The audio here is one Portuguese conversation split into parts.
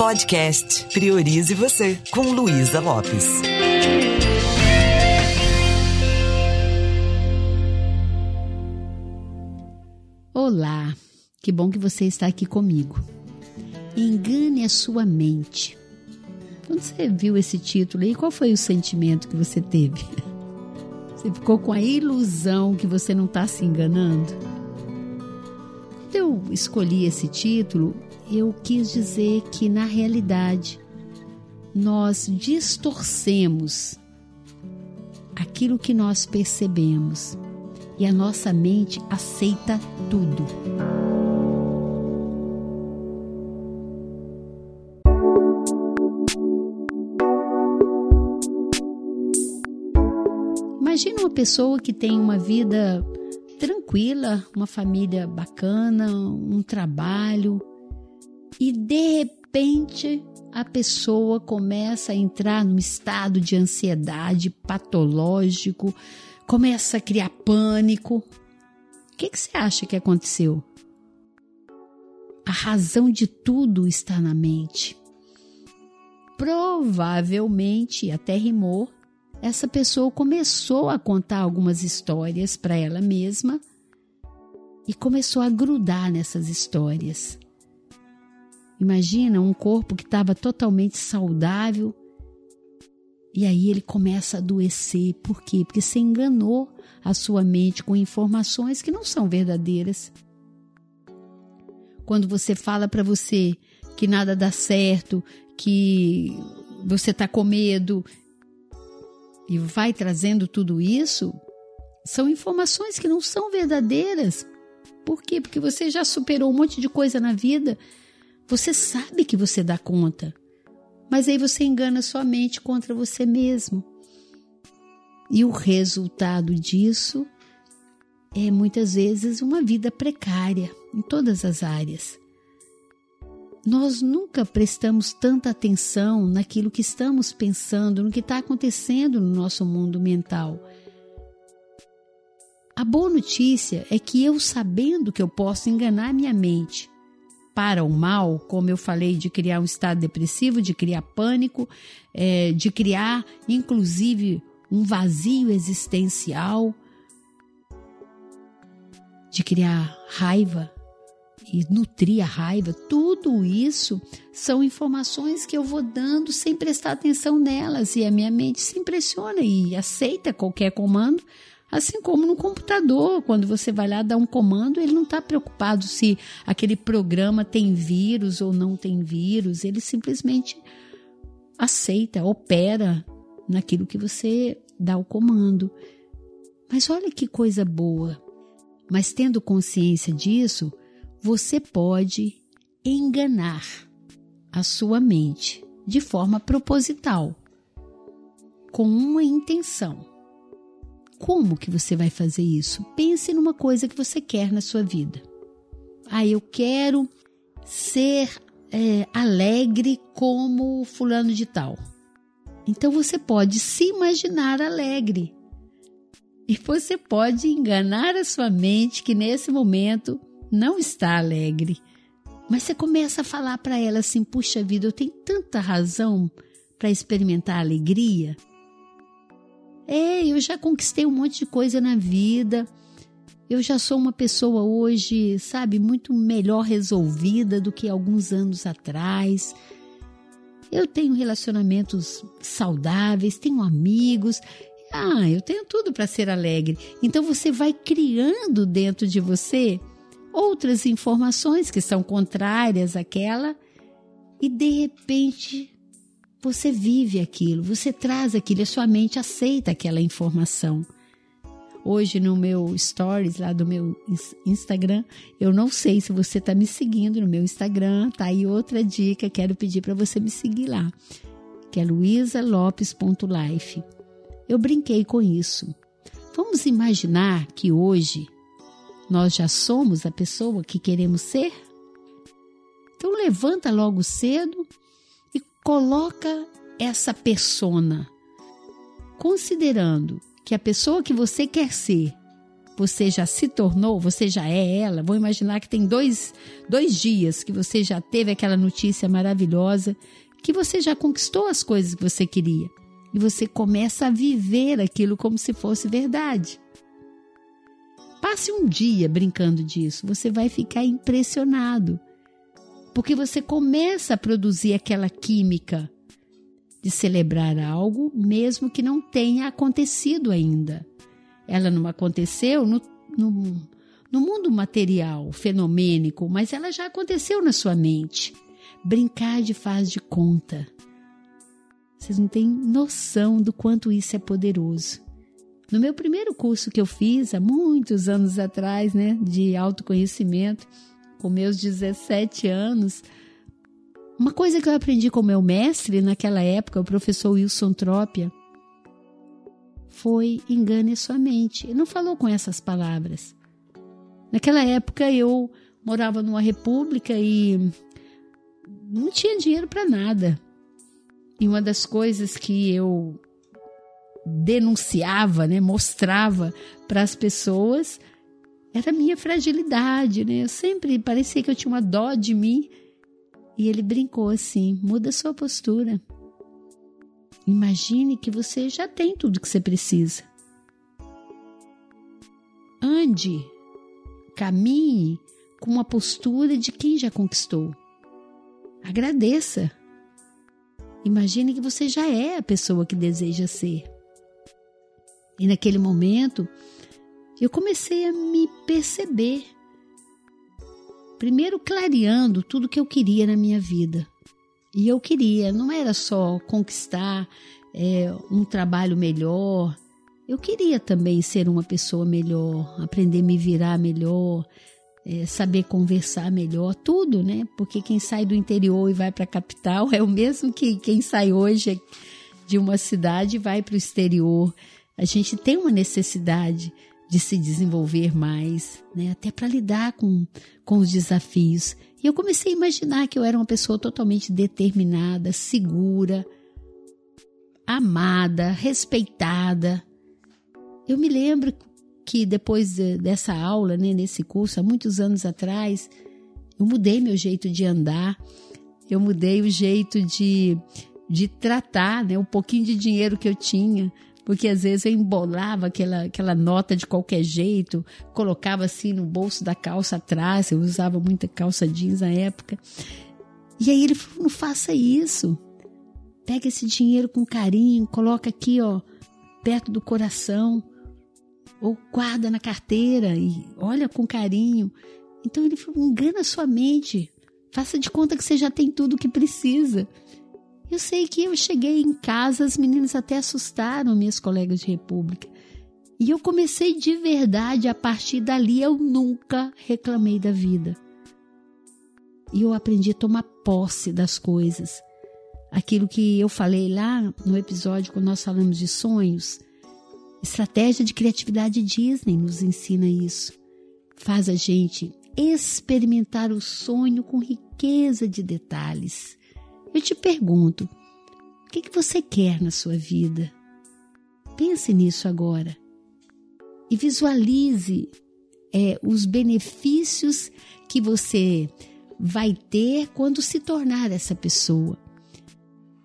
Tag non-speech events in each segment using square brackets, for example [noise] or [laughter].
Podcast Priorize Você, com Luísa Lopes. Olá, que bom que você está aqui comigo. Engane a sua mente. Quando você viu esse título aí, qual foi o sentimento que você teve? [laughs] Você ficou com a ilusão que você não está se enganando? Quando eu escolhi esse título, eu quis dizer que, na realidade, nós distorcemos aquilo que nós percebemos e a nossa mente aceita tudo. Imagina uma pessoa que tem uma vida tranquila, uma família bacana, um trabalho, e de repente a pessoa começa a entrar num estado de ansiedade patológico, começa a criar pânico. O que, que você acha que aconteceu? A razão de tudo está na mente. Provavelmente, até rimou, essa pessoa começou a contar algumas histórias para ela mesma e começou a grudar nessas histórias. Imagina um corpo que estava totalmente saudável e aí ele começa a adoecer. Por quê? Porque você enganou a sua mente com informações que não são verdadeiras. Quando você fala para você que nada dá certo, que você está com medo e vai trazendo tudo isso, são informações que não são verdadeiras. Por quê? Porque você já superou um monte de coisa na vida você sabe que você dá conta, mas aí você engana sua mente contra você mesmo. E o resultado disso é muitas vezes uma vida precária em todas as áreas. Nós nunca prestamos tanta atenção naquilo que estamos pensando, no que está acontecendo no nosso mundo mental. A boa notícia é que eu, sabendo que eu posso enganar minha mente, para o mal, como eu falei, de criar um estado depressivo, de criar pânico, é, de criar, inclusive, um vazio existencial, de criar raiva e nutrir a raiva, tudo isso são informações que eu vou dando sem prestar atenção nelas e a minha mente se impressiona e aceita qualquer comando Assim como no computador, quando você vai lá dar um comando, ele não está preocupado se aquele programa tem vírus ou não tem vírus, ele simplesmente aceita, opera naquilo que você dá o comando. Mas olha que coisa boa. Mas tendo consciência disso, você pode enganar a sua mente de forma proposital, com uma intenção. Como que você vai fazer isso? Pense numa coisa que você quer na sua vida. Ah, eu quero ser é, alegre como fulano de tal. Então você pode se imaginar alegre. E você pode enganar a sua mente que nesse momento não está alegre. Mas você começa a falar para ela assim: puxa vida, eu tenho tanta razão para experimentar alegria. É, eu já conquistei um monte de coisa na vida. Eu já sou uma pessoa hoje, sabe, muito melhor resolvida do que alguns anos atrás. Eu tenho relacionamentos saudáveis, tenho amigos. Ah, eu tenho tudo para ser alegre. Então você vai criando dentro de você outras informações que são contrárias àquela e de repente você vive aquilo, você traz aquilo, a sua mente aceita aquela informação. Hoje no meu stories lá do meu Instagram, eu não sei se você está me seguindo no meu Instagram, tá aí outra dica, quero pedir para você me seguir lá, que é luisalopes.life. Eu brinquei com isso. Vamos imaginar que hoje nós já somos a pessoa que queremos ser? Então levanta logo cedo coloca essa persona, considerando que a pessoa que você quer ser você já se tornou, você já é ela. Vou imaginar que tem dois, dois dias que você já teve aquela notícia maravilhosa, que você já conquistou as coisas que você queria. E você começa a viver aquilo como se fosse verdade. Passe um dia brincando disso, você vai ficar impressionado. Porque você começa a produzir aquela química de celebrar algo, mesmo que não tenha acontecido ainda. Ela não aconteceu no, no, no mundo material, fenomênico, mas ela já aconteceu na sua mente. Brincar de faz de conta. Vocês não têm noção do quanto isso é poderoso. No meu primeiro curso que eu fiz, há muitos anos atrás, né, de autoconhecimento, com meus 17 anos, uma coisa que eu aprendi com meu mestre naquela época, o professor Wilson Trópia, foi engane sua mente. Ele não falou com essas palavras. Naquela época eu morava numa república e não tinha dinheiro para nada. E uma das coisas que eu denunciava, né, mostrava para as pessoas era a minha fragilidade, né? Eu sempre parecia que eu tinha uma dó de mim. E ele brincou assim: muda sua postura. Imagine que você já tem tudo que você precisa. Ande, caminhe com uma postura de quem já conquistou. Agradeça. Imagine que você já é a pessoa que deseja ser. E naquele momento, eu comecei a me perceber. Primeiro, clareando tudo que eu queria na minha vida. E eu queria, não era só conquistar é, um trabalho melhor, eu queria também ser uma pessoa melhor, aprender a me virar melhor, é, saber conversar melhor, tudo, né? Porque quem sai do interior e vai para a capital [laughs] é o mesmo que quem sai hoje de uma cidade e vai para o exterior. A gente tem uma necessidade de se desenvolver mais, né? até para lidar com, com os desafios. E eu comecei a imaginar que eu era uma pessoa totalmente determinada, segura, amada, respeitada. Eu me lembro que depois dessa aula, né, nesse curso, há muitos anos atrás, eu mudei meu jeito de andar, eu mudei o jeito de, de tratar, né, o pouquinho de dinheiro que eu tinha porque às vezes eu embolava aquela, aquela nota de qualquer jeito, colocava assim no bolso da calça atrás, eu usava muita calça jeans na época. E aí ele falou: não faça isso. Pega esse dinheiro com carinho, coloca aqui, ó, perto do coração, ou guarda na carteira e olha com carinho. Então ele falou: engana sua mente, faça de conta que você já tem tudo o que precisa. Eu sei que eu cheguei em casa, as meninas até assustaram minhas colegas de república. E eu comecei de verdade, a partir dali eu nunca reclamei da vida. E eu aprendi a tomar posse das coisas. Aquilo que eu falei lá no episódio quando nós falamos de sonhos. Estratégia de criatividade Disney nos ensina isso. Faz a gente experimentar o sonho com riqueza de detalhes. Eu te pergunto: o que, que você quer na sua vida? Pense nisso agora e visualize é, os benefícios que você vai ter quando se tornar essa pessoa.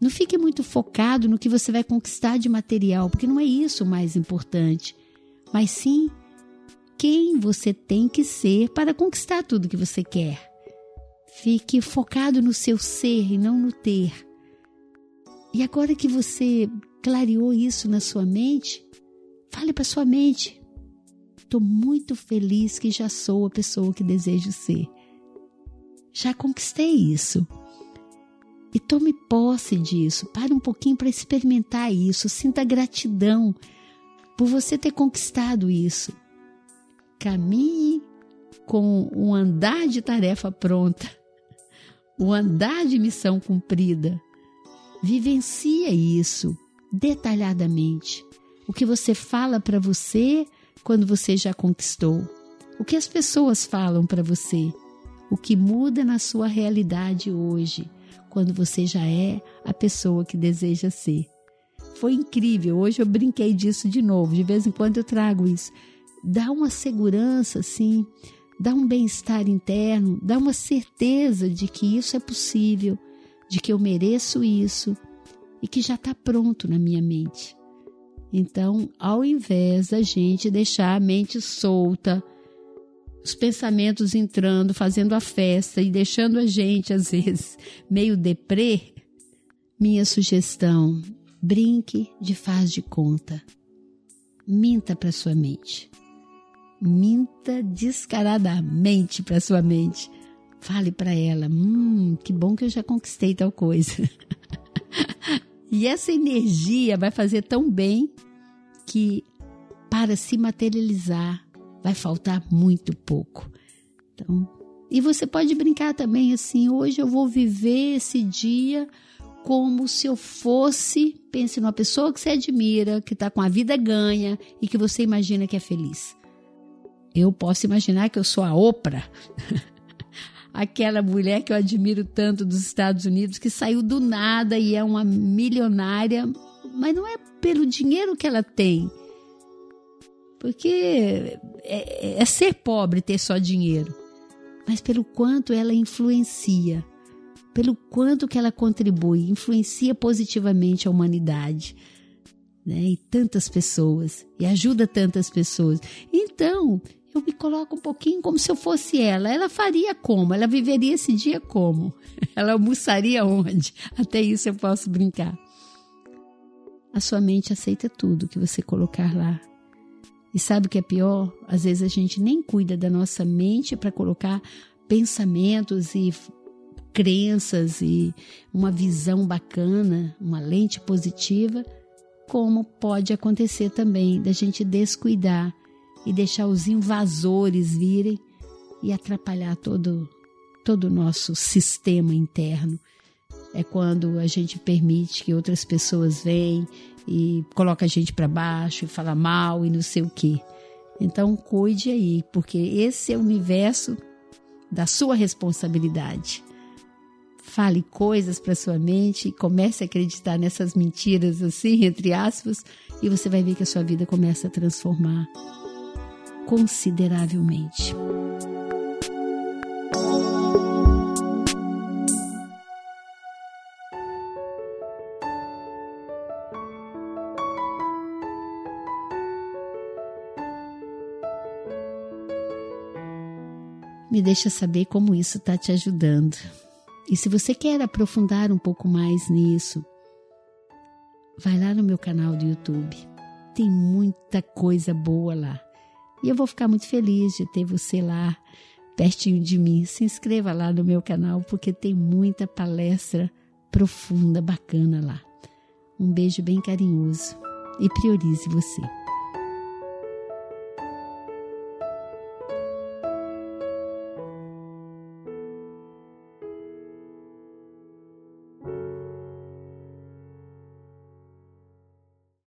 Não fique muito focado no que você vai conquistar de material, porque não é isso o mais importante, mas sim quem você tem que ser para conquistar tudo que você quer. Fique focado no seu ser e não no ter. E agora que você clareou isso na sua mente, fale para sua mente: estou muito feliz que já sou a pessoa que desejo ser. Já conquistei isso. E tome posse disso. Pare um pouquinho para experimentar isso. Sinta gratidão por você ter conquistado isso. Caminhe com um andar de tarefa pronta o andar de missão cumprida. Vivencia isso detalhadamente. O que você fala para você quando você já conquistou. O que as pessoas falam para você. O que muda na sua realidade hoje, quando você já é a pessoa que deseja ser. Foi incrível. Hoje eu brinquei disso de novo. De vez em quando eu trago isso. dá uma segurança, assim, dá um bem-estar interno, dá uma certeza de que isso é possível, de que eu mereço isso e que já está pronto na minha mente. Então, ao invés da gente deixar a mente solta, os pensamentos entrando, fazendo a festa e deixando a gente, às vezes, meio deprê, minha sugestão: brinque de faz de conta. Minta para sua mente. Minta descaradamente para sua mente. Fale para ela: hum, que bom que eu já conquistei tal coisa. [laughs] e essa energia vai fazer tão bem que, para se materializar, vai faltar muito pouco. Então, e você pode brincar também assim: hoje eu vou viver esse dia como se eu fosse, pense numa pessoa que você admira, que está com a vida ganha e que você imagina que é feliz. Eu posso imaginar que eu sou a Oprah, [laughs] aquela mulher que eu admiro tanto dos Estados Unidos, que saiu do nada e é uma milionária, mas não é pelo dinheiro que ela tem. Porque é, é ser pobre ter só dinheiro, mas pelo quanto ela influencia pelo quanto que ela contribui, influencia positivamente a humanidade. Né? E tantas pessoas, e ajuda tantas pessoas. Então, eu me coloco um pouquinho como se eu fosse ela. Ela faria como? Ela viveria esse dia como? [laughs] Ela almoçaria onde? Até isso eu posso brincar. A sua mente aceita tudo que você colocar lá. E sabe o que é pior? Às vezes a gente nem cuida da nossa mente para colocar pensamentos e crenças e uma visão bacana, uma lente positiva, como pode acontecer também da gente descuidar e deixar os invasores virem e atrapalhar todo todo o nosso sistema interno. É quando a gente permite que outras pessoas venham e coloca a gente para baixo e fala mal e não sei o quê. Então cuide aí, porque esse é o universo da sua responsabilidade. Fale coisas para sua mente, comece a acreditar nessas mentiras assim, [laughs] entre aspas, e você vai ver que a sua vida começa a transformar consideravelmente. Me deixa saber como isso está te ajudando. E se você quer aprofundar um pouco mais nisso, vai lá no meu canal do YouTube. Tem muita coisa boa lá. E eu vou ficar muito feliz de ter você lá pertinho de mim. Se inscreva lá no meu canal porque tem muita palestra profunda, bacana lá. Um beijo bem carinhoso e priorize você.